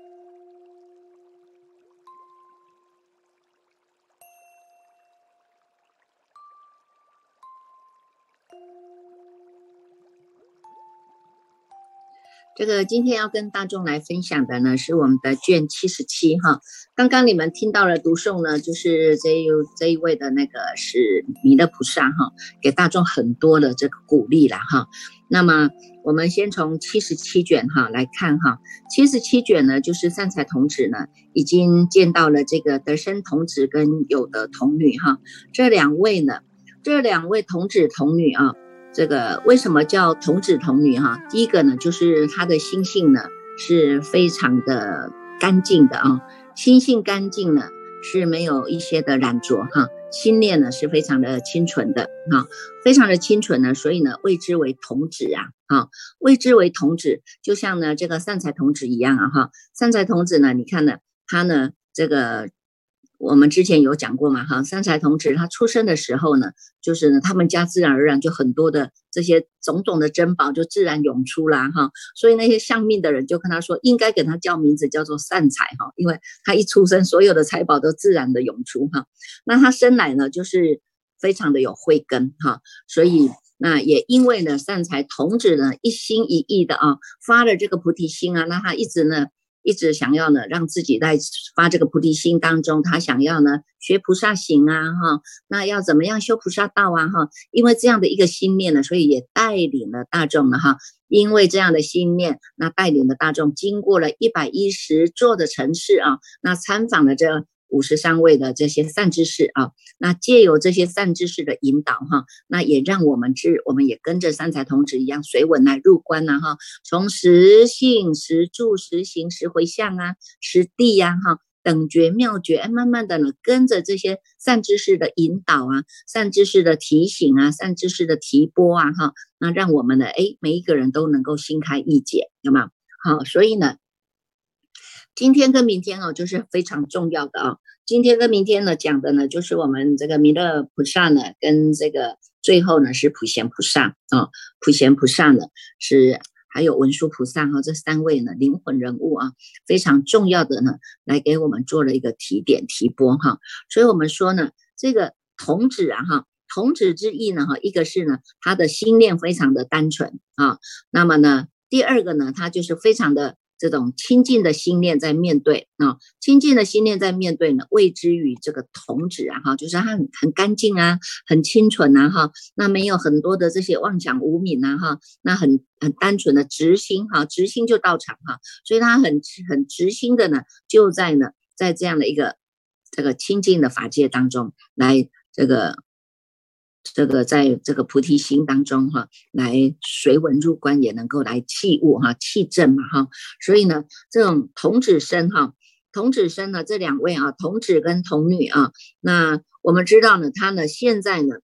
Thank you. 这个今天要跟大众来分享的呢，是我们的卷七十七哈。刚刚你们听到了读诵呢，就是这一这一位的那个是弥勒菩萨哈，给大众很多的这个鼓励了哈。那么我们先从七十七卷哈来看哈，七十七卷呢，就是善财童子呢已经见到了这个德生童子跟有德童女哈，这两位呢，这两位童子童女啊。这个为什么叫童子童女哈？第一个呢，就是他的心性呢是非常的干净的啊，心性干净呢是没有一些的染浊哈，心念呢是非常的清纯的哈，非常的清纯呢，所以呢谓之为童子啊，哈，谓之为童子，就像呢这个善财童子一样啊哈，善财童子呢，你看呢他呢这个。我们之前有讲过嘛，哈，三才童子他出生的时候呢，就是呢，他们家自然而然就很多的这些种种的珍宝就自然涌出啦，哈，所以那些相命的人就跟他说，应该给他叫名字叫做善财哈，因为他一出生，所有的财宝都自然的涌出哈。那他生来呢，就是非常的有慧根哈，所以那也因为呢，善财童子呢一心一意的啊发了这个菩提心啊，那他一直呢。一直想要呢，让自己在发这个菩提心当中，他想要呢学菩萨行啊，哈，那要怎么样修菩萨道啊，哈，因为这样的一个心念呢，所以也带领了大众了，哈，因为这样的心念，那带领了大众经过了一百一十座的城市啊，那参访了这。五十三位的这些善知识啊，那借由这些善知识的引导哈，那也让我们知，我们也跟着三才童子一样随稳来入关呐哈，从实性、实住、实行、实回向啊、实地呀哈等觉妙觉，哎，慢慢的呢，跟着这些善知识的引导啊、善知识的提醒啊、善知识的提拨啊哈，那让我们的哎每一个人都能够心开意解，有吗？好，所以呢。今天跟明天哦，就是非常重要的啊。今天跟明天呢，讲的呢，就是我们这个弥勒菩萨呢，跟这个最后呢是普贤菩萨啊。普贤菩萨呢是还有文殊菩萨哈，这三位呢灵魂人物啊，非常重要的呢，来给我们做了一个提点提拨哈。所以我们说呢，这个童子啊哈，童子之意呢哈，一个是呢他的心念非常的单纯啊，那么呢第二个呢，他就是非常的。这种清净的心念在面对啊，清净的心念在面对呢，谓之于这个童子啊，哈，就是他很很干净啊，很清纯啊，哈，那没有很多的这些妄想无敏啊，哈，那很很单纯的直心哈，直心就到场哈，所以他很很直心的呢，就在呢，在这样的一个这个清净的法界当中来这个。这个在这个菩提心当中哈，来随文入观也能够来器物哈，气正嘛哈，所以呢，这种童子身哈，童子身呢，这两位啊，童子跟童女啊，那我们知道呢，他呢现在呢，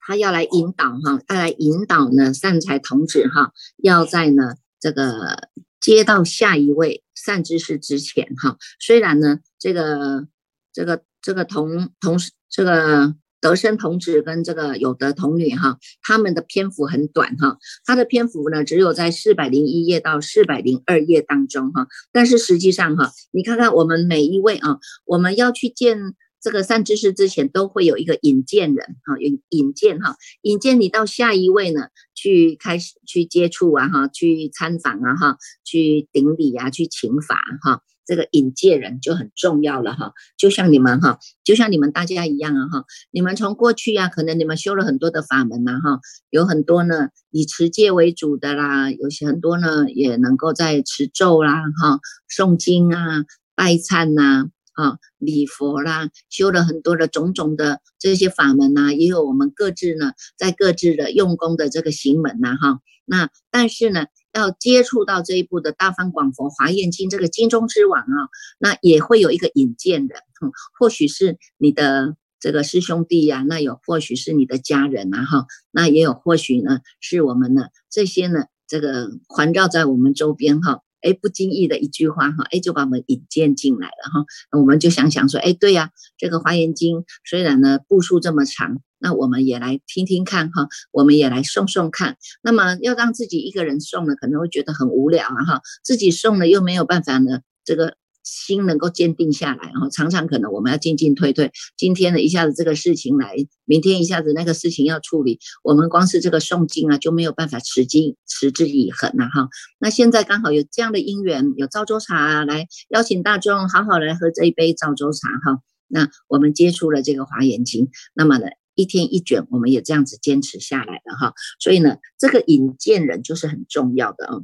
他要来引导哈，要来引导呢善财童子哈，要在呢这个接到下一位善知识之前哈，虽然呢这个这个这个童同这个。德生童子跟这个有德童女哈，他们的篇幅很短哈，他的篇幅呢只有在四百零一页到四百零二页当中哈，但是实际上哈，你看看我们每一位啊，我们要去见这个善知识之前，都会有一个引荐人哈，引引荐哈，引荐你到下一位呢，去开始去接触啊哈，去参访啊哈，去顶礼啊，去请法哈。这个引介人就很重要了哈，就像你们哈，就像你们大家一样啊哈，你们从过去呀，可能你们修了很多的法门呐哈，有很多呢以持戒为主的啦，有些很多呢也能够在持咒啦哈，诵经啊，拜忏呐，啊礼佛啦，修了很多的种种的这些法门呐，也有我们各自呢在各自的用功的这个行门呐哈，那但是呢。要接触到这一部的大方广佛华严经这个经中之王啊，那也会有一个引荐的，嗯，或许是你的这个师兄弟呀，那有或许是你的家人啊，哈，那也有或许呢是我们呢这些呢这个环绕在我们周边哈，哎，不经意的一句话哈，哎，就把我们引荐进来了哈。我们就想想说，哎，对呀，这个《华严经》虽然呢步数这么长，那我们也来听听看哈，我们也来诵诵看。那么要让自己一个人诵呢，可能会觉得很无聊啊哈，自己诵呢又没有办法呢，这个。心能够坚定下来，然后常常可能我们要进进退退。今天呢，一下子这个事情来，明天一下子那个事情要处理，我们光是这个诵经啊就没有办法持经持之以恒了哈。那现在刚好有这样的因缘，有赵州茶来邀请大众好好来喝这一杯赵州茶哈。那我们接触了这个华严经，那么呢一天一卷，我们也这样子坚持下来了哈。所以呢，这个引荐人就是很重要的啊。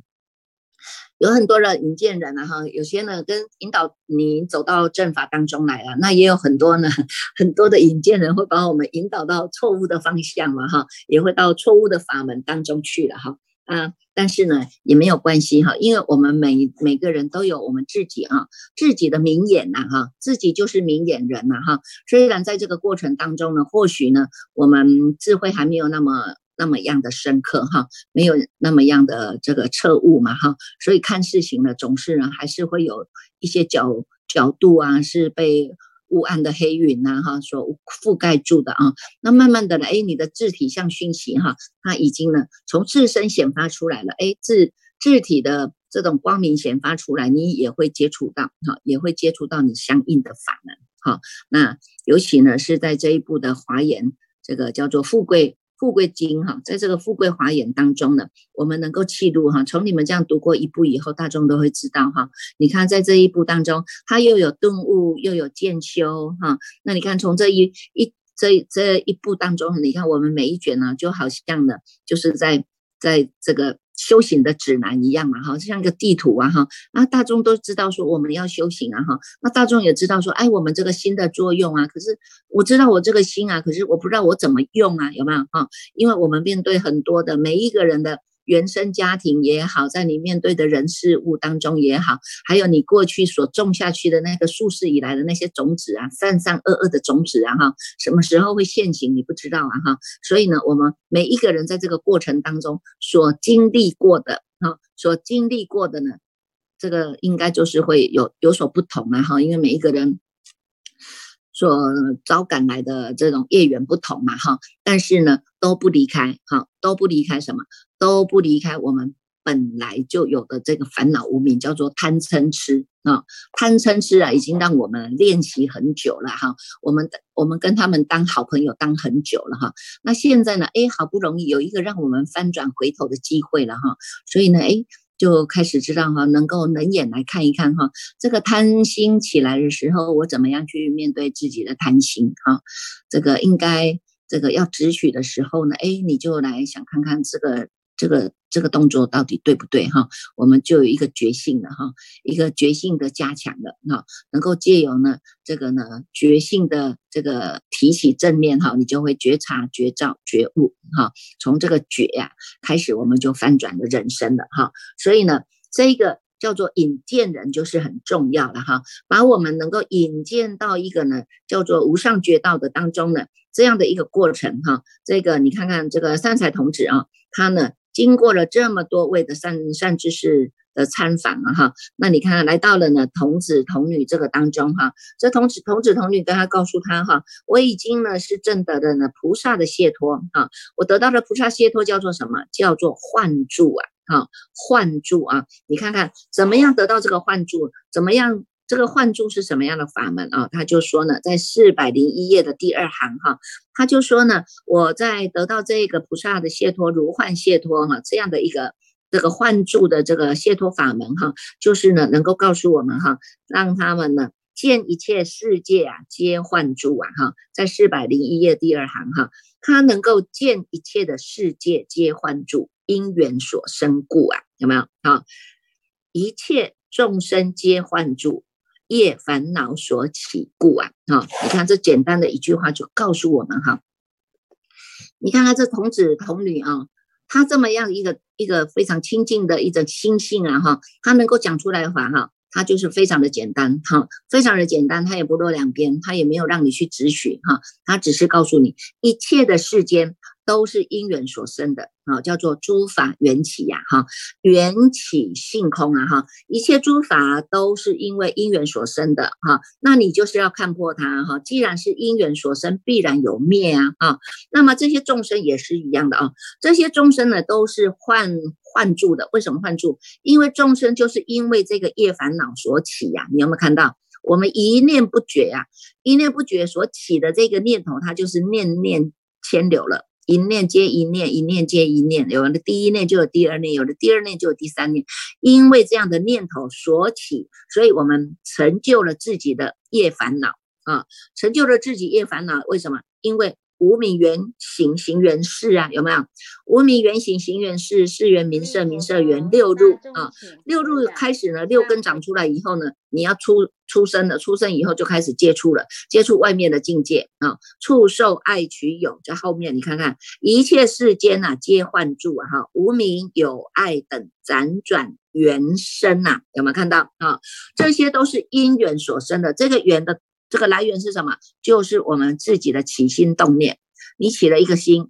有很多的引荐人啊，哈，有些呢跟引导你走到正法当中来了，那也有很多呢，很多的引荐人会把我们引导到错误的方向了，哈，也会到错误的法门当中去了，哈，啊，但是呢也没有关系，哈，因为我们每每个人都有我们自己啊，自己的名眼呐，哈，自己就是明眼人呐，哈，虽然在这个过程当中呢，或许呢我们智慧还没有那么。那么样的深刻哈，没有那么样的这个彻悟嘛哈，所以看事情呢，总是呢还是会有一些角角度啊，是被雾暗的黑云呐哈所覆盖住的啊。那慢慢的呢，哎，你的字体像讯息哈，它已经呢从自身显发出来了，哎，字字体的这种光明显发出来，你也会接触到哈，也会接触到你相应的法门哈。那尤其呢是在这一部的华严，这个叫做富贵。富贵经哈，在这个富贵华严当中呢，我们能够记录哈，从你们这样读过一部以后，大众都会知道哈。你看在这一部当中，它又有顿悟，又有渐修哈。那你看从这一一这这一部当中，你看我们每一卷呢，就好像呢，就是在在这个。修行的指南一样嘛，哈，就像一个地图啊，哈，那大众都知道说我们要修行啊，哈，那大众也知道说，哎，我们这个心的作用啊，可是我知道我这个心啊，可是我不知道我怎么用啊，有没有哈？因为我们面对很多的每一个人的。原生家庭也好，在你面对的人事物当中也好，还有你过去所种下去的那个数世以来的那些种子啊，善善恶恶的种子啊，哈，什么时候会现形，你不知道啊，哈。所以呢，我们每一个人在这个过程当中所经历过的，哈，所经历过的呢，这个应该就是会有有所不同啊，哈，因为每一个人。所招赶来的这种业缘不同嘛，哈，但是呢都不离开，哈，都不离开什么，都不离开我们本来就有的这个烦恼无名，叫做贪嗔痴啊，贪嗔痴啊，已经让我们练习很久了，哈，我们我们跟他们当好朋友当很久了，哈，那现在呢，哎，好不容易有一个让我们翻转回头的机会了，哈，所以呢，哎。就开始知道哈，能够冷眼来看一看哈，这个贪心起来的时候，我怎么样去面对自己的贪心哈？这个应该这个要止取的时候呢，哎，你就来想看看这个。这个这个动作到底对不对哈？我们就有一个觉性的哈，一个觉性的加强的哈，能够借由呢这个呢觉性的这个提起正念哈，你就会觉察、觉照、觉悟哈。从这个觉呀开始，我们就翻转了人生了哈。所以呢，这个叫做引荐人就是很重要的哈，把我们能够引荐到一个呢叫做无上觉道的当中呢这样的一个过程哈。这个你看看这个三彩童子啊，他呢。经过了这么多位的善善知识的参访啊哈，那你看来到了呢童子童女这个当中哈，这童子童子童女跟他告诉他哈，我已经呢是正得的呢菩萨的解脱啊，我得到的菩萨解脱叫做什么？叫做幻住啊，哈幻住啊，你看看怎么样得到这个幻住？怎么样？这个幻住是什么样的法门啊？他就说呢，在四百零一页的第二行哈，他就说呢，我在得到这个菩萨的解脱如幻解脱哈，这样的一个这个幻住的这个解脱法门哈，就是呢，能够告诉我们哈，让他们呢见一切世界啊皆幻住啊哈，在四百零一页第二行哈，他能够见一切的世界皆幻住，因缘所生故啊，有没有好？一切众生皆幻住。业烦恼所起故啊，哈，你看这简单的一句话就告诉我们哈，你看看这童子童女啊，他这么样一个一个非常亲近的一种心性啊，哈，他能够讲出来的话哈，它就是非常的简单哈，非常的简单，它也不落两边，它也没有让你去指许哈，它只是告诉你一切的世间。都是因缘所生的啊，叫做诸法缘起呀，哈，缘起性空啊，哈，一切诸法都是因为因缘所生的哈，那你就是要看破它哈，既然是因缘所生，必然有灭啊，啊，那么这些众生也是一样的啊，这些众生呢都是幻幻住的，为什么幻住？因为众生就是因为这个业烦恼所起呀，你有没有看到？我们一念不绝呀，一念不绝所起的这个念头，它就是念念牵流了。一念接一念，一念接一念，有的第一念就有第二念，有的第二念就有第三念。因为这样的念头所起，所以我们成就了自己的业烦恼啊，成就了自己业烦恼。为什么？因为。无名缘行行缘事啊，有没有？无名缘行行缘事，四缘名色，名色缘六入啊。六入开始呢，六根长出来以后呢，你要出出生了，出生以后就开始接触了，接触外面的境界啊。触受爱取有，在后面你看看，一切世间呐，皆幻住啊哈。无名有爱等辗转缘生呐，有没有看到啊？这些都是因缘所生的，这个缘的。这个来源是什么？就是我们自己的起心动念。你起了一个心，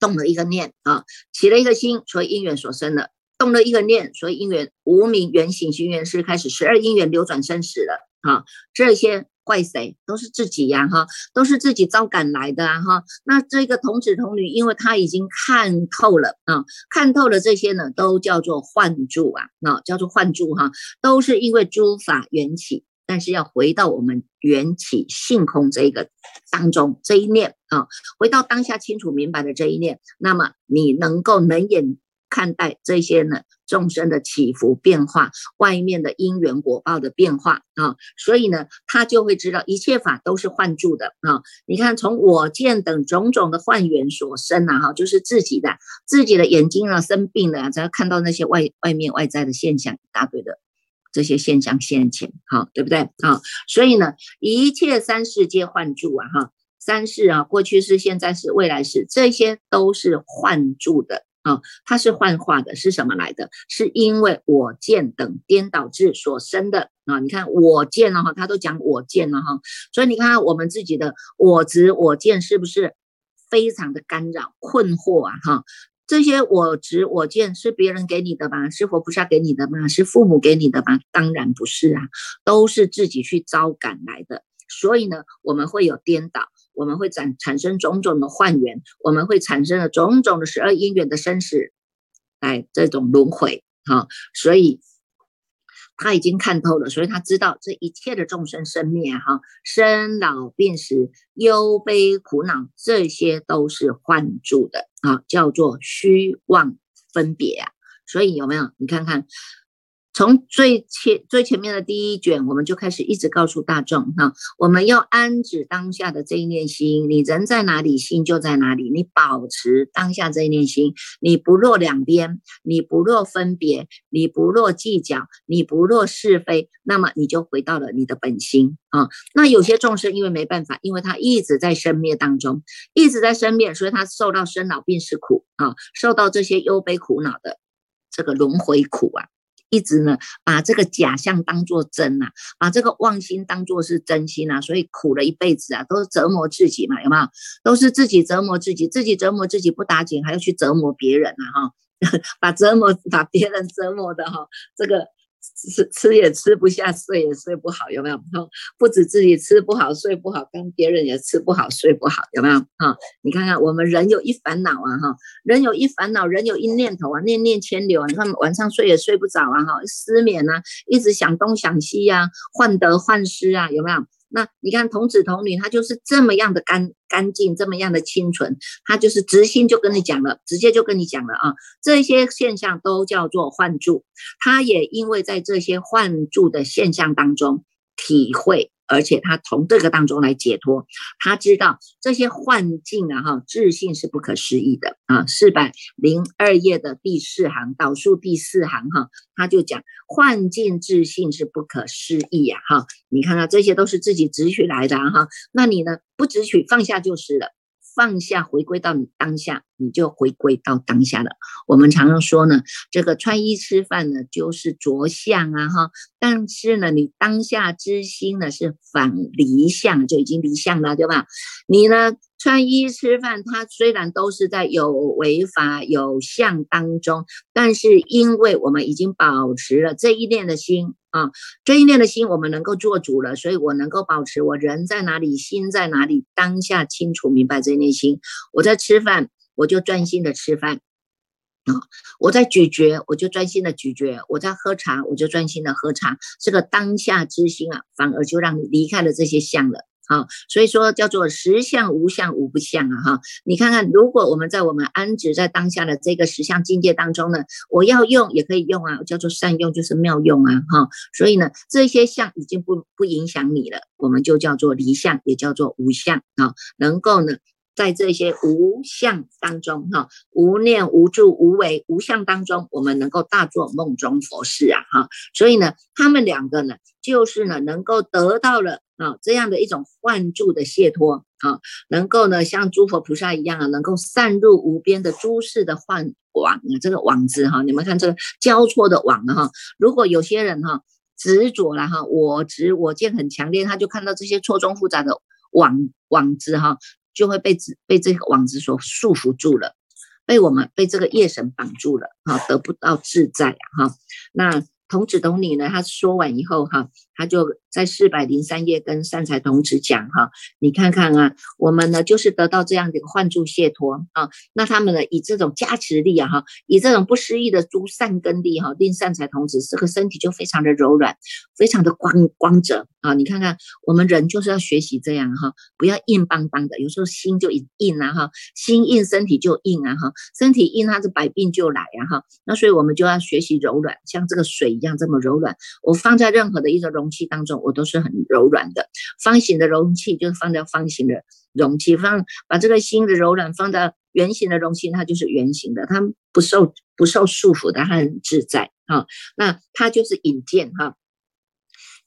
动了一个念啊，起了一个心，所以因缘所生的；动了一个念，所以因缘无名缘行行缘是开始十二因缘流转生死了啊。这些怪谁？都是自己呀哈，都是自己招赶来的啊哈。那这个童子童女，因为他已经看透了啊，看透了这些呢，都叫做幻住啊，那叫做幻住哈，都是因为诸法缘起。但是要回到我们缘起性空这一个当中这一念啊，回到当下清楚明白的这一念，那么你能够能眼看待这些呢众生的起伏变化，外面的因缘果报的变化啊，所以呢，他就会知道一切法都是幻住的啊。你看，从我见等种种的幻缘所生啊，哈，就是自己的自己的眼睛啊生病了，才要看到那些外外面外在的现象一大堆的。这些现象现前，好，对不对？好，所以呢，一切三世皆幻住啊，哈，三世啊，过去是、现在是、未来是，这些都是幻住的啊，它是幻化的，是什么来的？是因为我见等颠倒智所生的啊。你看我见了哈，他都讲我见了哈，所以你看我们自己的我执我见是不是非常的干扰困惑啊？哈。这些我执我见是别人给你的吗？是佛菩萨给你的吗？是父母给你的吗？当然不是啊，都是自己去招赶来的。所以呢，我们会有颠倒，我们会产产生种种的幻缘，我们会产生了种种的十二因缘的生死，来，这种轮回哈。所以。他已经看透了，所以他知道这一切的众生生灭哈，生老病死、忧悲苦恼，这些都是幻住的啊，叫做虚妄分别啊。所以有没有？你看看。从最前最前面的第一卷，我们就开始一直告诉大众哈，我们要安止当下的这一念心，你人在哪里，心就在哪里。你保持当下这一念心，你不落两边，你不落分别，你不落计较，你不落是非，那么你就回到了你的本心啊。那有些众生因为没办法，因为他一直在生灭当中，一直在生灭，所以他受到生老病死苦啊，受到这些忧悲苦恼的这个轮回苦啊。一直呢，把这个假象当作真呐，把这个妄心当作是真心呐，所以苦了一辈子啊，都是折磨自己嘛，有没有？都是自己折磨自己，自己折磨自己不打紧，还要去折磨别人啊，哈，把折磨把别人折磨的哈，这个。吃吃也吃不下，睡也睡不好，有没有？不止自己吃不好，睡不好，跟别人也吃不好，睡不好，有没有？哈，你看看我们人有一烦恼啊，哈，人有一烦恼，人有一念头啊，念念牵流啊，你看晚上睡也睡不着啊，哈，失眠啊，一直想东想西呀，患得患失啊，有没有？那你看童子童女，他就是这么样的干干净，这么样的清纯，他就是直心就跟你讲了，直接就跟你讲了啊，这些现象都叫做幻住，他也因为在这些幻住的现象当中体会。而且他从这个当中来解脱，他知道这些幻境啊，哈，自信是不可思议的啊。四百零二页的第四行倒数第四行哈，他就讲幻境自信是不可思议呀，哈，你看看这些都是自己执取来的哈，那你呢不执取放下就是了，放下，回归到你当下，你就回归到当下了。我们常常说呢，这个穿衣吃饭呢，就是着相啊，哈。但是呢，你当下之心呢，是反离相，就已经离相了，对吧？你呢，穿衣吃饭，它虽然都是在有违法有相当中，但是因为我们已经保持了这一念的心。啊，这一念的心，我们能够做主了，所以我能够保持我人在哪里，心在哪里，当下清楚明白这一念心。我在吃饭，我就专心的吃饭啊；我在咀嚼，我就专心的咀嚼；我在喝茶，我就专心的喝茶。这个当下之心啊，反而就让你离开了这些相了。好，所以说叫做实相无相无不相啊哈！你看看，如果我们在我们安止在当下的这个实相境界当中呢，我要用也可以用啊，叫做善用，就是妙用啊哈！所以呢，这些相已经不不影响你了，我们就叫做离相，也叫做无相啊，能够呢。在这些无相当中，哈，无念、无助、无为、无相当中，我们能够大做梦中佛事啊，哈。所以呢，他们两个呢，就是呢，能够得到了啊这样的一种幻住的解脱啊，能够呢像诸佛菩萨一样啊，能够散入无边的诸事的幻网啊，这个网子哈，你们看这个交错的网啊，哈。如果有些人哈执着了哈，我执我见很强烈，他就看到这些错综复杂的网网子哈。就会被被这个网子所束缚住了，被我们被这个夜神绑住了，哈，得不到自在啊，哈，那。童子童女呢？他说完以后哈，他就在四百零三页跟善财童子讲哈，你看看啊，我们呢就是得到这样的一个幻住解脱啊，那他们呢以这种加持力啊哈，以这种不思议的诸善根力哈，令善财童子这个身体就非常的柔软，非常的光光泽啊。你看看我们人就是要学习这样哈，不要硬邦邦的，有时候心就硬啊哈，心硬身体就硬啊哈，身体硬它是百病就来呀哈，那所以我们就要学习柔软，像这个水。一样这么柔软，我放在任何的一个容容器当中，我都是很柔软的。方形的容器就是放在方形的容器，放把这个心的柔软放到圆形的容器，它就是圆形的，它不受不受束缚的，它很自在啊。那它就是引荐哈。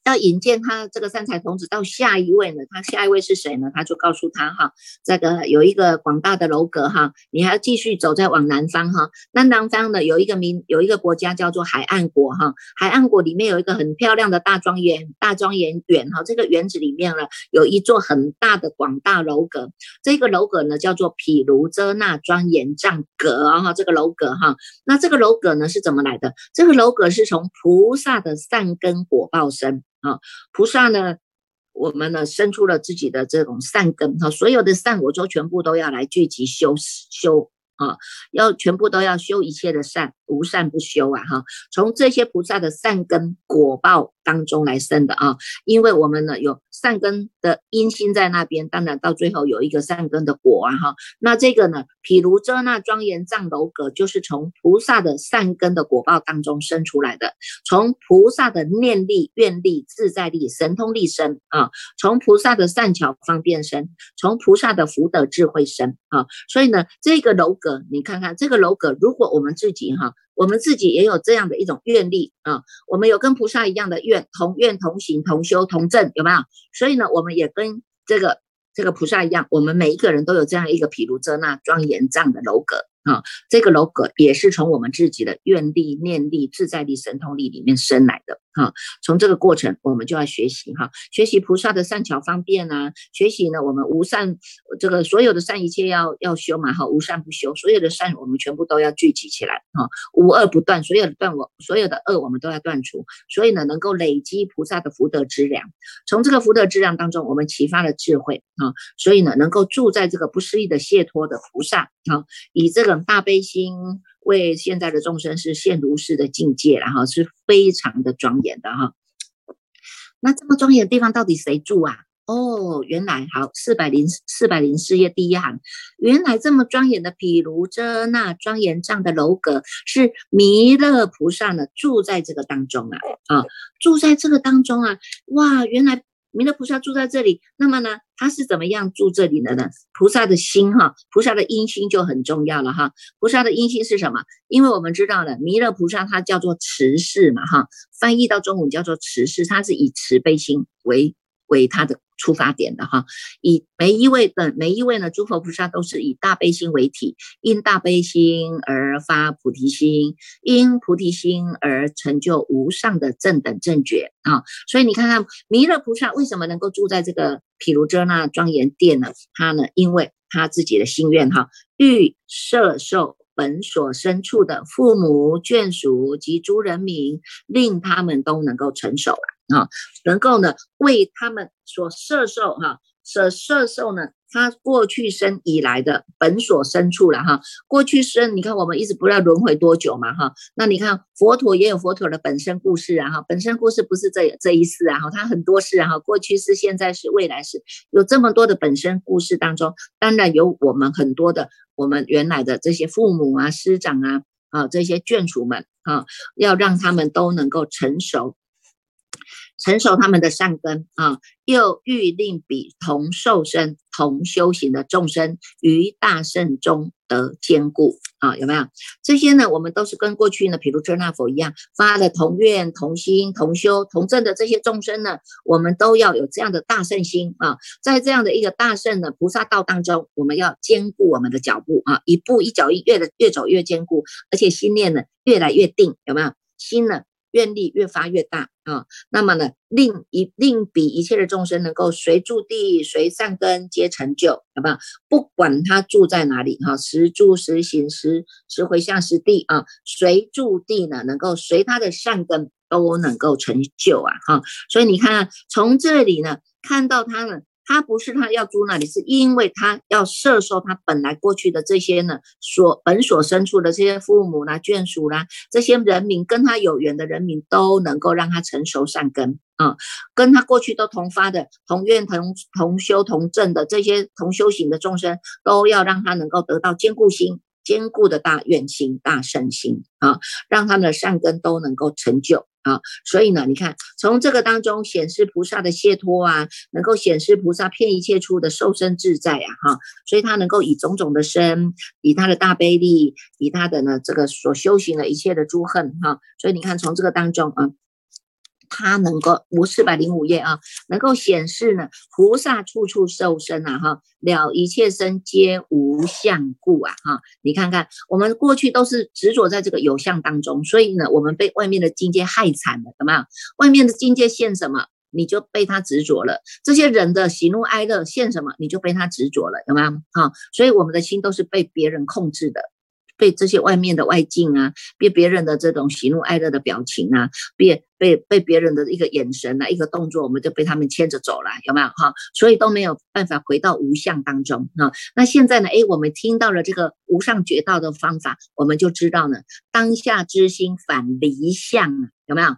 要引荐他这个三才童子到下一位呢？他下一位是谁呢？他就告诉他哈，这个有一个广大的楼阁哈，你还要继续走在往南方哈。那南方呢有一个民有一个国家叫做海岸国哈，海岸国里面有一个很漂亮的大庄园，大庄园园哈，这个园子里面呢有一座很大的广大楼阁，这个楼阁呢叫做毗卢遮那庄严藏阁哈，这个楼阁哈，那这个楼阁呢是怎么来的？这个楼阁是从菩萨的善根果报生。啊，菩萨呢，我们呢生出了自己的这种善根哈，所有的善我就全部都要来聚集修修啊，要全部都要修一切的善，无善不修啊哈。从这些菩萨的善根果报当中来生的啊，因为我们呢有。善根的因心在那边，当然到最后有一个善根的果啊哈。那这个呢，譬如遮那庄严藏楼阁，就是从菩萨的善根的果报当中生出来的，从菩萨的念力、愿力、自在力、神通力生啊，从菩萨的善巧方便生，从菩萨的福德智慧生啊。所以呢，这个楼阁，你看看这个楼阁，如果我们自己哈。我们自己也有这样的一种愿力啊，我们有跟菩萨一样的愿，同愿同行同修同证，有没有？所以呢，我们也跟这个这个菩萨一样，我们每一个人都有这样一个毗卢遮那庄严藏的楼阁。啊，这个楼阁也是从我们自己的愿力、念力、自在力、神通力里面生来的。哈，从这个过程，我们就要学习哈，学习菩萨的善巧方便啊，学习呢，我们无善这个所有的善一切要要修嘛，哈，无善不修，所有的善我们全部都要聚集起来，哈，无恶不断，所有的断我所有的恶我们都要断除，所以呢，能够累积菩萨的福德之量，从这个福德之量当中，我们启发了智慧啊，所以呢，能够住在这个不思议的解脱的菩萨啊，以这种。大悲心为现在的众生是现如是的境界，然后是非常的庄严的哈。那这么庄严的地方到底谁住啊？哦，原来好四百零四百零四页第一行，原来这么庄严的毗卢遮那庄严藏的楼阁是弥勒菩萨呢住在这个当中啊啊，住在这个当中啊，哇，原来。弥勒菩萨住在这里，那么呢，他是怎么样住这里的呢？菩萨的心哈，菩萨的阴心就很重要了哈。菩萨的阴心是什么？因为我们知道了，弥勒菩萨他叫做慈氏嘛哈，翻译到中文叫做慈氏，他是以慈悲心为为他的出发点的哈。以每一位的每一位呢，诸佛菩萨都是以大悲心为体，因大悲心而发菩提心，因菩提心而成就无上的正等正觉啊。所以你看看弥勒菩萨为什么能够住在这个毗卢遮那庄严殿呢？他呢，因为他自己的心愿哈，欲摄受。本所身处的父母眷属及诸人民，令他们都能够成熟啊，啊能够呢为他们所摄受哈，所摄受呢。他过去生以来的本所生处了哈，过去生你看我们一直不知道轮回多久嘛哈，那你看佛陀也有佛陀的本身故事啊哈，本身故事不是这这一世啊哈，他很多世啊哈，过去是现在是未来是，有这么多的本身故事当中，当然有我们很多的我们原来的这些父母啊师长啊啊这些眷属们啊，要让他们都能够成熟。成熟他们的善根啊，又欲令彼同受身、同修行的众生于大圣中得坚固啊，有没有这些呢？我们都是跟过去呢，比如遮那佛一样发的同愿、同心、同修、同证的这些众生呢，我们都要有这样的大圣心啊，在这样的一个大圣的菩萨道当中，我们要坚固我们的脚步啊，一步一脚印，越的越走越坚固，而且心念呢越来越定，有没有？心呢？愿力越发越大啊，那么呢，令一令比一切的众生能够随住地随善根皆成就，好不好？不管他住在哪里哈，时住时行时时回向时地啊，随住地呢，能够随他的善根都能够成就啊哈。所以你看，从这里呢，看到他呢。他不是他要租那里，是因为他要摄受他本来过去的这些呢，所本所生出的这些父母啦、眷属啦，这些人民跟他有缘的人民都能够让他成熟善根啊，跟他过去都同发的、同愿、同同修、同证的这些同修行的众生，都要让他能够得到坚固心、坚固的大愿心、大圣心啊，让他们的善根都能够成就。啊，所以呢，你看从这个当中显示菩萨的解脱啊，能够显示菩萨骗一切处的受身自在啊，哈，所以他能够以种种的身，以他的大悲力，以他的呢这个所修行的一切的诸恨哈，所以你看从这个当中啊。它能够无四百零五页啊，能够显示呢，菩萨处处受身啊，哈，了一切身皆无相故啊，哈，你看看我们过去都是执着在这个有相当中，所以呢，我们被外面的境界害惨了，有没有？外面的境界现什么，你就被他执着了；这些人的喜怒哀乐现什么，你就被他执着了，有没有？哈，所以我们的心都是被别人控制的。被这些外面的外境啊，被别人的这种喜怒哀乐的表情啊，被被被别人的一个眼神啊，一个动作，我们就被他们牵着走了，有没有哈？所以都没有办法回到无相当中哈。那现在呢？诶，我们听到了这个无上觉道的方法，我们就知道呢，当下之心反离相啊，有没有？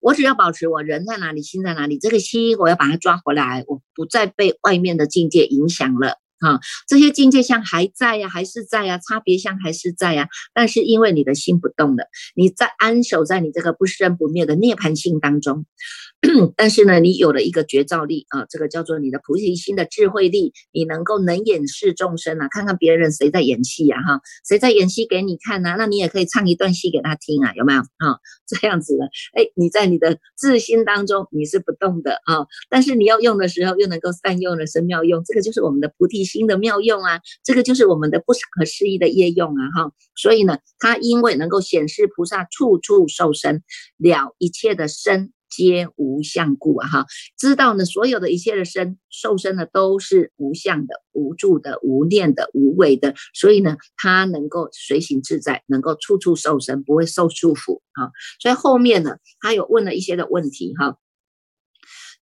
我只要保持我人在哪里，心在哪里，这个心我要把它抓回来，我不再被外面的境界影响了。啊，这些境界像还在呀，还是在呀，差别像还是在呀。但是因为你的心不动了，你在安守在你这个不生不灭的涅槃性当中。但是呢，你有了一个绝招力啊，这个叫做你的菩提心的智慧力，你能够能演示众生啊，看看别人谁在演戏呀，哈，谁在演戏给你看呐，那你也可以唱一段戏给他听啊，有没有啊？这样子的，哎，你在你的自心当中你是不动的啊，但是你要用的时候又能够善用的生妙用，这个就是我们的菩提心的妙用啊，这个就是我们的不可思议的业用啊，哈，所以呢，它因为能够显示菩萨处处受身了一切的身。皆无相故啊哈，知道呢，所有的一切的身受身呢，都是无相的、无助的、无念的、无为的，所以呢，他能够随行自在，能够处处受身，不会受束缚啊。所以后面呢，他有问了一些的问题哈。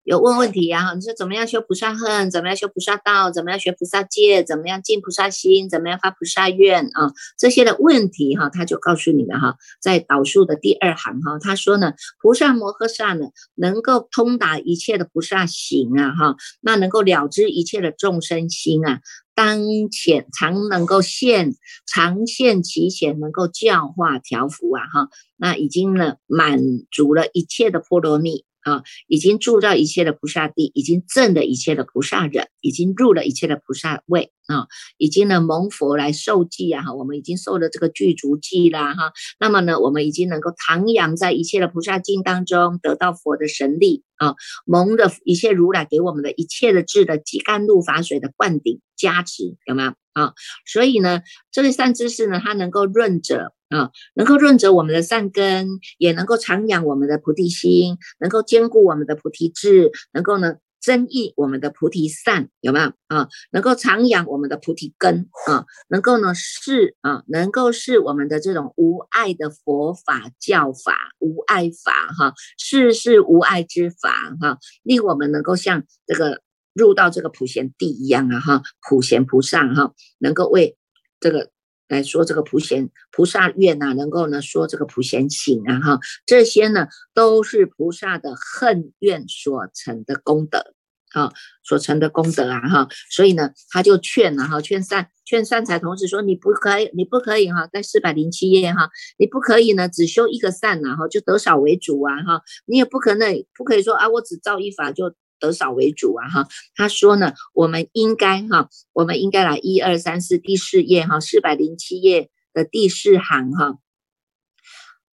有问问题呀？你说怎么样修菩萨恨？怎么样修菩萨道？怎么样学菩萨戒？怎么样进菩萨心？怎么样发菩萨愿啊？这些的问题哈，他就告诉你们哈，在导数的第二行哈，他说呢，菩萨摩诃萨呢，能够通达一切的菩萨行啊哈，那能够了知一切的众生心啊，当前常能够现常现其前，能够教化调伏啊哈，那已经呢满足了一切的波罗蜜。啊，已经住到一切的菩萨地，已经证了一切的菩萨人，已经入了一切的菩萨位啊，已经呢蒙佛来受记啊哈，我们已经受了这个具足记啦哈，那么呢，我们已经能够徜徉在一切的菩萨境当中，得到佛的神力啊，蒙的一切如来给我们的一切的智的几甘露法水的灌顶加持，有没有啊？所以呢，这个善知识呢，它能够润者。啊，能够润泽我们的善根，也能够长养我们的菩提心，能够兼顾我们的菩提智，能够呢增益我们的菩提善，有没有啊？能够长养我们的菩提根啊，能够呢是啊，能够是我们的这种无爱的佛法教法，无爱法哈，是是无爱之法哈，令我们能够像这个入到这个普贤地一样啊哈，普贤菩萨哈，能够为这个。来说这个普贤菩萨愿呐，能够呢说这个普贤行啊哈，这些呢都是菩萨的恨怨所成的功德啊，所成的功德啊哈，所以呢他就劝了哈，劝善劝善财同时说你不可以，你不可以哈，在四百零七页哈，你不可以呢只修一个善呐哈，就得少为主啊哈，你也不可能不可以说啊我只造一法就。得少为主啊，哈，他说呢，我们应该哈，我们应该来一二三四第四页哈，四百零七页的第四行哈，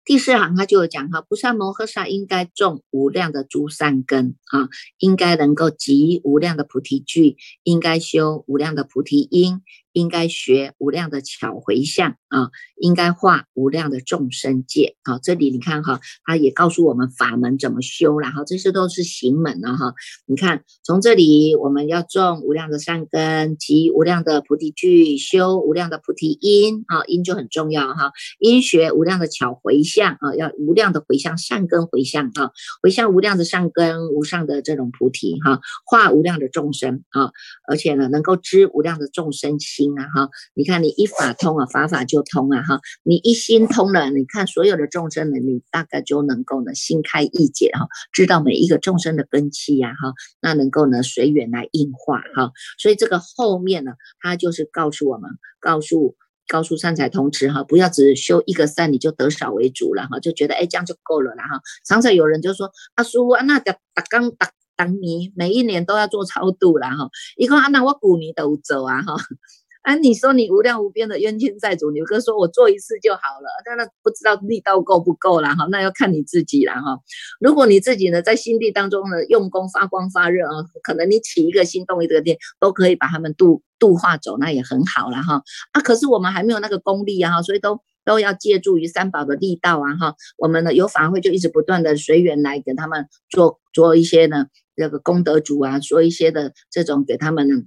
第四行他就有讲哈，菩萨摩诃萨应该种无量的诸善根啊，应该能够集无量的菩提聚，应该修无量的菩提因。应该学无量的巧回向啊，应该化无量的众生界啊。这里你看哈，他也告诉我们法门怎么修然后这些都是行门了哈。你看从这里我们要种无量的善根，集无量的菩提具，修无量的菩提因啊，因就很重要哈。因学无量的巧回向啊，要无量的回向善根回向啊，回向无量的善根，无上的这种菩提哈，化无量的众生啊，而且呢能够知无量的众生。心啊哈，你看你一法通啊，法法就通啊哈，你一心通了，你看所有的众生呢，你大概就能够呢心开意解哈，知道每一个众生的根器呀哈，那能够呢随缘来应化哈，所以这个后面呢，他就是告诉我们，告诉告诉善财童子哈，不要只修一个善你就得少为主了哈，就觉得哎这样就够了啦哈，常常有人就说阿叔啊，那打打刚打当年每一年都要做超度了哈，一个啊那我古年都走啊哈。啊，你说你无量无边的冤亲债主，你哥说我做一次就好了，但那不知道力道够不够了哈，那要看你自己了哈。如果你自己呢在心地当中呢用功发光发热啊，可能你起一个心动一个念都可以把他们度度化走，那也很好了哈。啊，可是我们还没有那个功力啊哈，所以都都要借助于三宝的力道啊哈。我们呢有法会就一直不断的随缘来给他们做做一些呢这个功德主啊，做一些的这种给他们。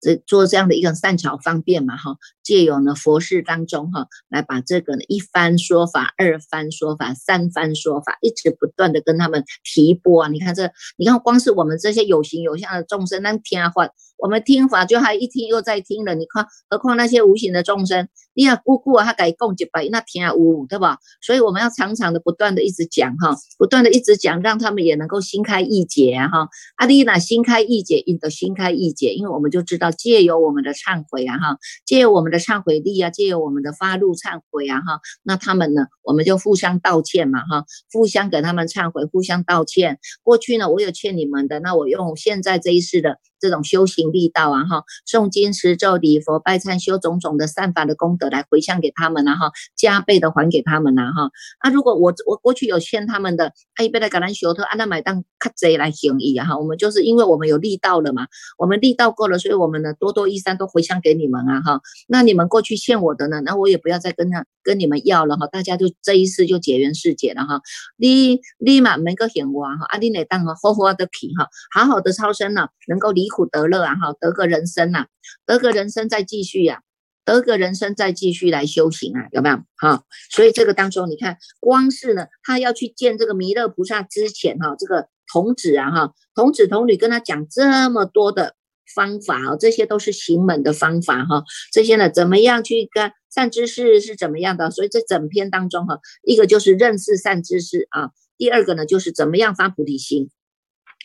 这做这样的一个善巧方便嘛，哈，借由呢佛事当中哈，来把这个呢一番说法、二番说法、三番说法，一直不断的跟他们提拨啊。你看这，你看光是我们这些有形有相的众生，那天啊话，我们听法就还一听又在听了。你看，何况那些无形的众生，你看姑姑啊，他改供几百，那听啊无，对吧？所以我们要常常的不断的一直讲哈，不断的一直讲，让他们也能够心开意解啊哈。阿丽娜心开意解，引得心开意解，因为我们就知道。借由我们的忏悔啊哈，借由我们的忏悔力啊，借由我们的发怒忏悔啊哈，那他们呢，我们就互相道歉嘛哈，互相给他们忏悔，互相道歉。过去呢，我有欠你们的，那我用现在这一世的。这种修行力道啊，哈，诵经持咒礼佛拜忏修种种的善法的功德来回向给他们啊，哈，加倍的还给他们啊，哈。啊，如果我我过去有欠他们的，啊，一边的橄榄修特按那买当卡贼来行义啊，哈，我们就是因为我们有力道了嘛，我们力道够了，所以我们呢多多益善都回向给你们啊，哈。那你们过去欠我的呢，那我也不要再跟他跟你们要了哈，大家就这一次就结缘世界了哈。你你嘛每个显哇哈，啊，你来当哈好好的去哈，好好的超生呢，能够离。苦得乐啊，哈，得个人生呐，得个人生再继续呀，得个人生再继续来修行啊，有没有？哈，所以这个当中，你看，光是呢，他要去见这个弥勒菩萨之前，哈，这个童子啊，哈，童子童女跟他讲这么多的方法啊，这些都是行门的方法哈，这些呢，怎么样去跟善知识是怎么样的？所以这整篇当中哈，一个就是认识善知识啊，第二个呢就是怎么样发菩提心。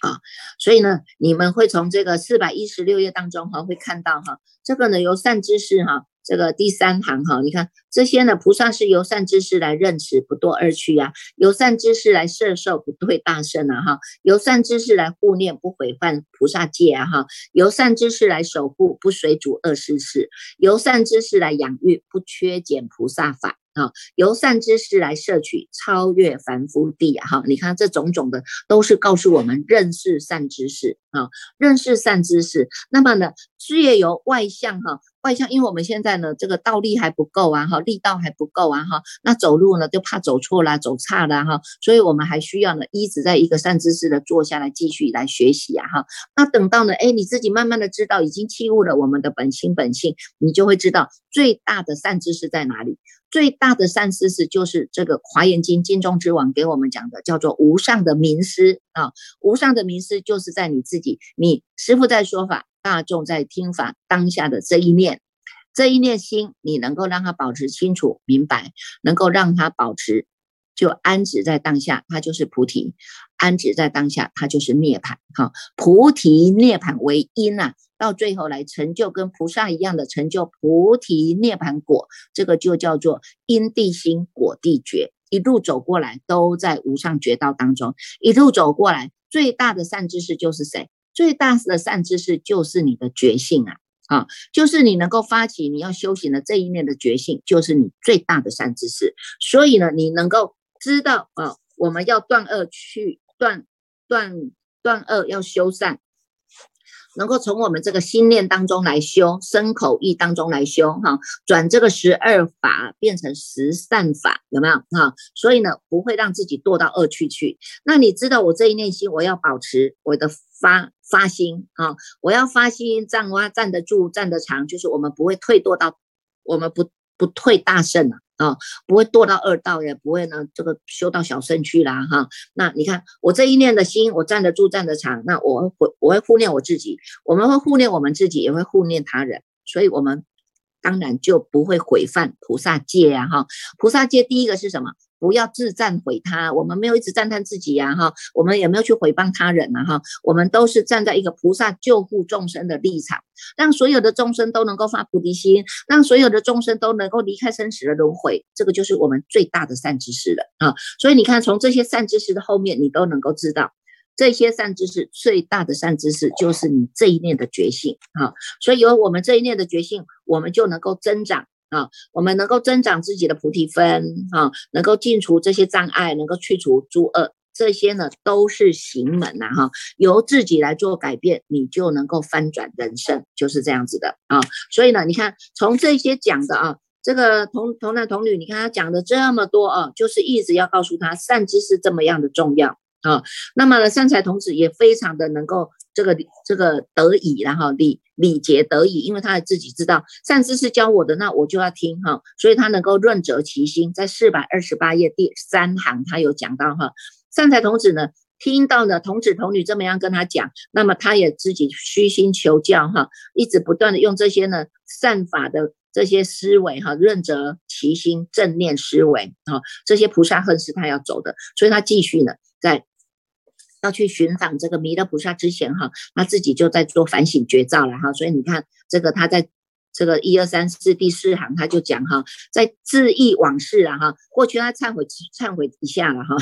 啊，所以呢，你们会从这个四百一十六页当中哈，会看到哈，这个呢由善知识哈这个第三行哈，你看这些呢，菩萨是由善知识来任持，不堕二趣呀；由善知识来摄受，不退大圣啊哈；由善知识来护念，不毁犯菩萨戒啊哈；由善知识来守护，不随主恶事事；由善知识来养育，不缺减菩萨法。啊，由善知识来摄取，超越凡夫地啊！哈，你看这种种的，都是告诉我们认识善知识啊，认识善知识。那么呢，事业由外向哈，外向，因为我们现在呢，这个道力还不够啊，哈，力道还不够啊，哈，那走路呢就怕走错啦，走差啦，哈，所以我们还需要呢，一直在一个善知识的坐下来继续来学习啊，哈。那等到呢，哎，你自己慢慢的知道，已经弃悟了我们的本心本性，你就会知道最大的善知识在哪里。最大的善知识就是这个《华严经》经中之王给我们讲的，叫做无上的名师啊。无上的名师就是在你自己，你师傅在说法，大众在听法当下的这一念，这一念心，你能够让它保持清楚明白，能够让它保持就安止在当下，它就是菩提；安止在当下，它就是涅槃。哈，菩提涅槃为因啊。到最后来成就跟菩萨一样的成就菩提涅盘果，这个就叫做因地心果地觉。一路走过来都在无上觉道当中，一路走过来最大的善知识就是谁？最大的善知识就是你的觉性啊啊，就是你能够发起你要修行的这一念的觉性，就是你最大的善知识。所以呢，你能够知道啊，我们要断恶去断断断恶，要修善。能够从我们这个心念当中来修，身口意当中来修，哈，转这个十二法变成十善法，有没有？哈，所以呢，不会让自己堕到恶趣去。那你知道我这一念心，我要保持我的发发心，啊，我要发心站哇站得住，站得长，就是我们不会退堕到，我们不不退大圣了。啊，不会堕到二道，也不会呢，这个修到小圣去啦，哈。那你看我这一念的心，我站得住，站得长，那我会我会护念我自己，我们会护念我们自己，也会护念他人，所以我们当然就不会毁犯菩萨戒呀，哈。菩萨戒第一个是什么？不要自赞毁他，我们没有一直赞叹自己呀，哈，我们也没有去毁谤他人呐，哈，我们都是站在一个菩萨救护众生的立场，让所有的众生都能够发菩提心，让所有的众生都能够离开生死的轮回，这个就是我们最大的善知识了啊！所以你看，从这些善知识的后面，你都能够知道，这些善知识最大的善知识就是你这一念的觉性啊！所以有我们这一念的觉性，我们就能够增长。啊，我们能够增长自己的菩提分，啊，能够尽除这些障碍，能够去除诸恶，这些呢都是行门呐，哈，由自己来做改变，你就能够翻转人生，就是这样子的啊。所以呢，你看从这些讲的啊，这个童童男童女，你看他讲的这么多啊，就是一直要告诉他善知识这么样的重要啊。那么呢，善财童子也非常的能够。这个这个得以，然后礼礼节得以，因为他自己知道善知识教我的，那我就要听哈，所以他能够润泽其心。在四百二十八页第三行，他有讲到哈，善财童子呢，听到呢童子童女这么样跟他讲，那么他也自己虚心求教哈，一直不断的用这些呢善法的这些思维哈，润泽其心，正念思维哈，这些菩萨恨是他要走的，所以他继续呢在。要去寻访这个弥勒菩萨之前，哈，他自己就在做反省觉照了，哈，所以你看这个他在这个一二三四第四行，他就讲哈，在自忆往事啊，哈，过去他忏悔忏悔一下了，哈，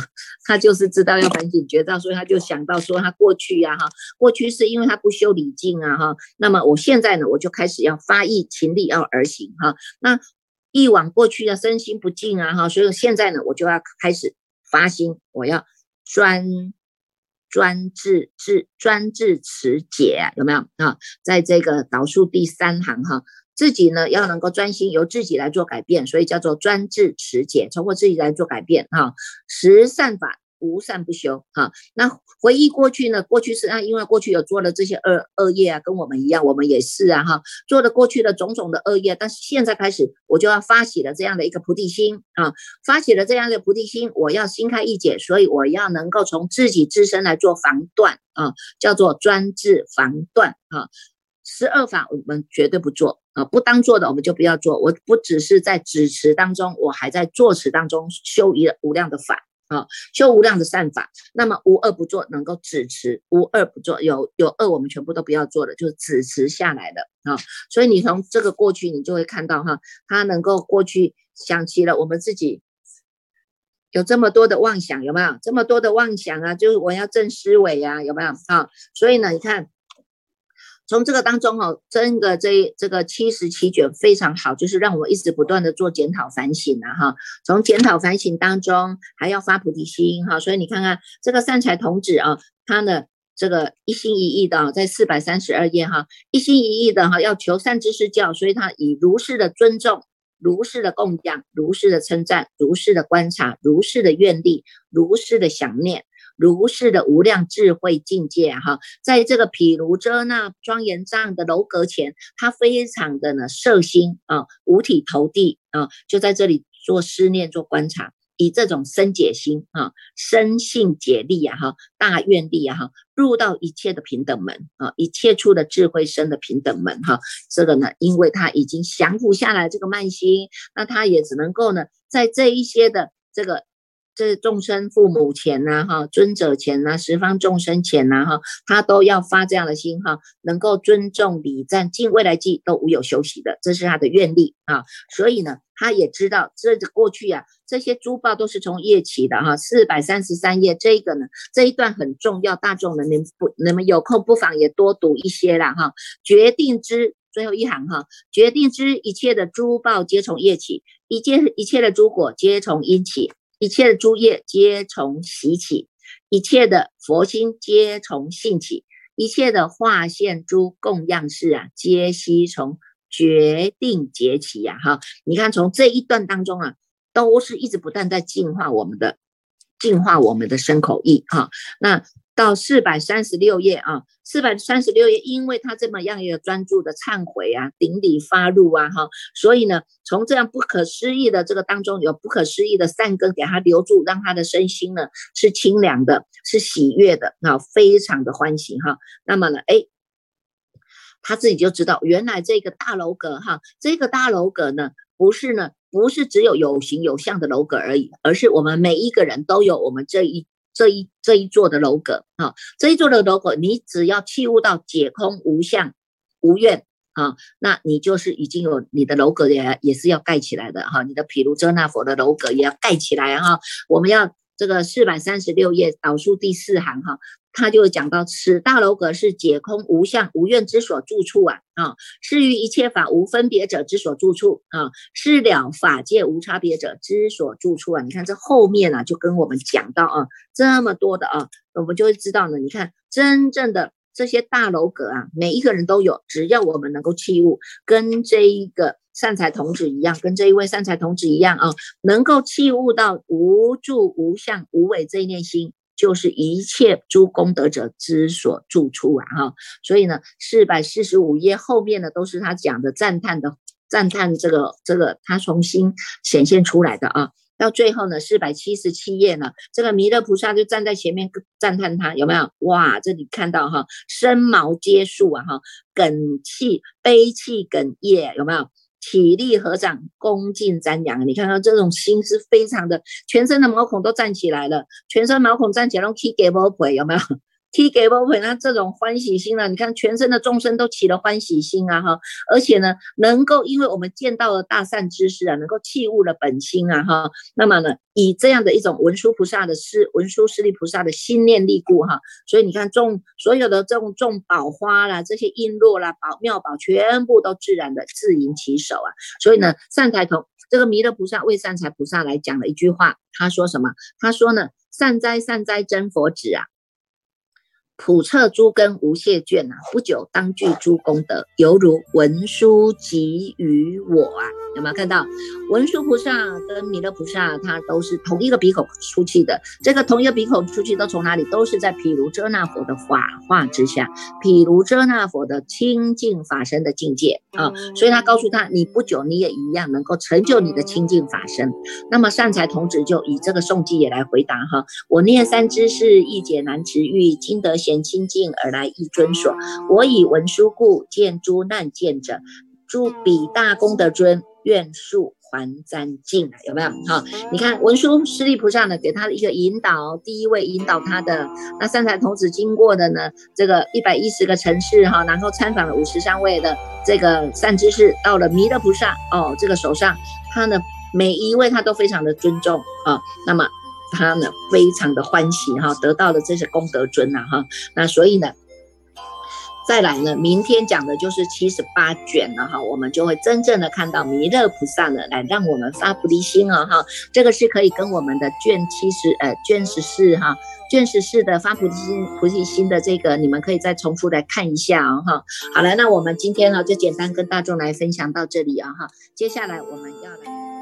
他就是知道要反省觉照，所以他就想到说他过去呀，哈，过去是因为他不修礼敬啊，哈，那么我现在呢，我就开始要发意勤力要而行，哈，那忆往过去的身心不净啊，哈，所以现在呢，我就要开始发心，我要专。专治治专制持解有没有啊？在这个导数第三行哈，自己呢要能够专心由自己来做改变，所以叫做专制持解，通过自己来做改变哈。十善法。无善不修，哈，那回忆过去呢？过去是啊，因为过去有做了这些恶恶业啊，跟我们一样，我们也是啊，哈，做了过去的种种的恶业，但是现在开始，我就要发起了这样的一个菩提心啊，发起了这样的菩提心，我要心开意解，所以我要能够从自己自身来做防断啊，叫做专治防断啊，十二法我们绝对不做啊，不当做的我们就不要做，我不只是在指持当中，我还在作持当中修一无量的法。啊，修无量的善法，那么无恶不作，能够止持，无恶不作，有有恶我们全部都不要做了，就是止持下来的啊。所以你从这个过去，你就会看到哈，他能够过去想起了我们自己有这么多的妄想，有没有这么多的妄想啊？就是我要正思维呀，有没有啊？所以呢，你看。从这个当中哦，真的这这个七十七卷非常好，就是让我一直不断的做检讨反省啊哈。从检讨反省当中，还要发菩提心哈。所以你看看这个善财童子啊，他呢这个一心一意的在四百三十二页哈，一心一意的哈要求善知识教，所以他以如是的尊重、如是的供养、如是的称赞、如是的观察、如是的愿力、如是的想念。如是的无量智慧境界哈，在这个毗卢遮那庄严这样的楼阁前，他非常的呢摄心啊，五体投地啊，就在这里做思念、做观察，以这种生解心啊、生性解力啊、哈大愿力啊、哈入到一切的平等门啊，一切处的智慧生的平等门哈。这个呢，因为他已经降服下来这个慢心，那他也只能够呢，在这一些的这个。这众生父母前呐，哈，尊者前呐，十方众生前呐，哈，他都要发这样的心哈，能够尊重礼赞敬未来际都无有休息的，这是他的愿力啊。所以呢，他也知道这过去啊，这些珠宝都是从业起的哈。四百三十三页这个呢，这一段很重要，大众们你不你们有空不妨也多读一些啦哈。决定之最后一行哈，决定之一切的珠宝皆从业起，一切一切的诸果皆从因起。一切的诸业皆从习起，一切的佛心皆从性起，一切的化现诸供样式啊，皆悉从决定结起呀！哈，你看从这一段当中啊，都是一直不断在净化我们的，净化我们的身口意哈。那到四百三十六页啊，四百三十六页，因为他这么样一个专注的忏悔啊，顶礼发怒啊，哈，所以呢，从这样不可思议的这个当中，有不可思议的善根给他留住，让他的身心呢是清凉的，是喜悦的啊，非常的欢喜哈。那么呢，哎，他自己就知道，原来这个大楼阁哈，这个大楼阁呢，不是呢，不是只有有形有相的楼阁而已，而是我们每一个人都有我们这一。这一这一座的楼阁啊，这一座的楼阁，你只要器悟到解空无相无愿啊，那你就是已经有你的楼阁也也是要盖起来的哈，你的毗卢遮那佛的楼阁也要盖起来哈，我们要这个四百三十六页倒数第四行哈。他就讲到，此大楼阁是解空无相无愿之所住处啊啊，是于一切法无分别者之所住处啊，是了法界无差别者之所住处啊。你看这后面啊，就跟我们讲到啊，这么多的啊，我们就会知道呢。你看真正的这些大楼阁啊，每一个人都有，只要我们能够器物，跟这一个善财童子一样，跟这一位善财童子一样啊，能够器物到无住无相无为这一念心。就是一切诸功德者之所住处啊！哈，所以呢，四百四十五页后面呢，都是他讲的赞叹的赞叹，这个这个他重新显现出来的啊。到最后呢，四百七十七页呢，这个弥勒菩萨就站在前面赞叹他，有没有？哇，这里看到哈，身毛皆竖啊，哈，哽气悲气哽咽，有没有？体力合掌，恭敬瞻仰。你看到这种心是非常的，全身的毛孔都站起来了，全身毛孔站起来，拢起给波腿，有没有？踢给波腿，那这种欢喜心呢？你看全身的众生都起了欢喜心啊，哈！而且呢，能够因为我们见到了大善知识啊，能够弃悟了本心啊，哈！那么呢，以这样的一种文殊菩萨的师，文殊师利菩萨的心念力故哈，所以你看种所有的这种种宝花啦，这些璎珞啦、宝妙宝，全部都自然的自营其手啊。所以呢，善财童这个弥勒菩萨为善财菩萨来讲了一句话，他说什么？他说呢，善哉善哉真佛子啊！普测诸根无懈倦啊，不久当具诸功德，犹如文殊给予我啊，有没有看到？文殊菩萨跟弥勒菩萨，他都是同一个鼻孔出气的。这个同一个鼻孔出气都从哪里？都是在毗卢遮那佛的法化之下，毗卢遮那佛的清净法身的境界啊。所以他告诉他，你不久你也一样能够成就你的清净法身。那么善财童子就以这个颂记也来回答哈：我念三知是，一解难持欲，今得。贤清净而来一尊所，我以文殊故见诸难见者，诸彼大功德尊，愿速还瞻境啊，有没有？好，你看文殊师利菩萨呢，给他的一个引导，第一位引导他的那三才童子经过的呢，这个一百一十个城市哈，然后参访了五十三位的这个善知识，到了弥勒菩萨哦，这个手上，他呢每一位他都非常的尊重啊，那么他呢非常的欢喜哈，得到了这些功德尊呐哈，那所以呢。再来呢，明天讲的就是七十八卷了哈，我们就会真正的看到弥勒菩萨呢，来让我们发菩提心啊哈，这个是可以跟我们的卷七十呃卷十四哈，卷十四的发菩提心菩提心的这个，你们可以再重复来看一下啊哈。好了，那我们今天呢就简单跟大众来分享到这里啊哈，接下来我们要来。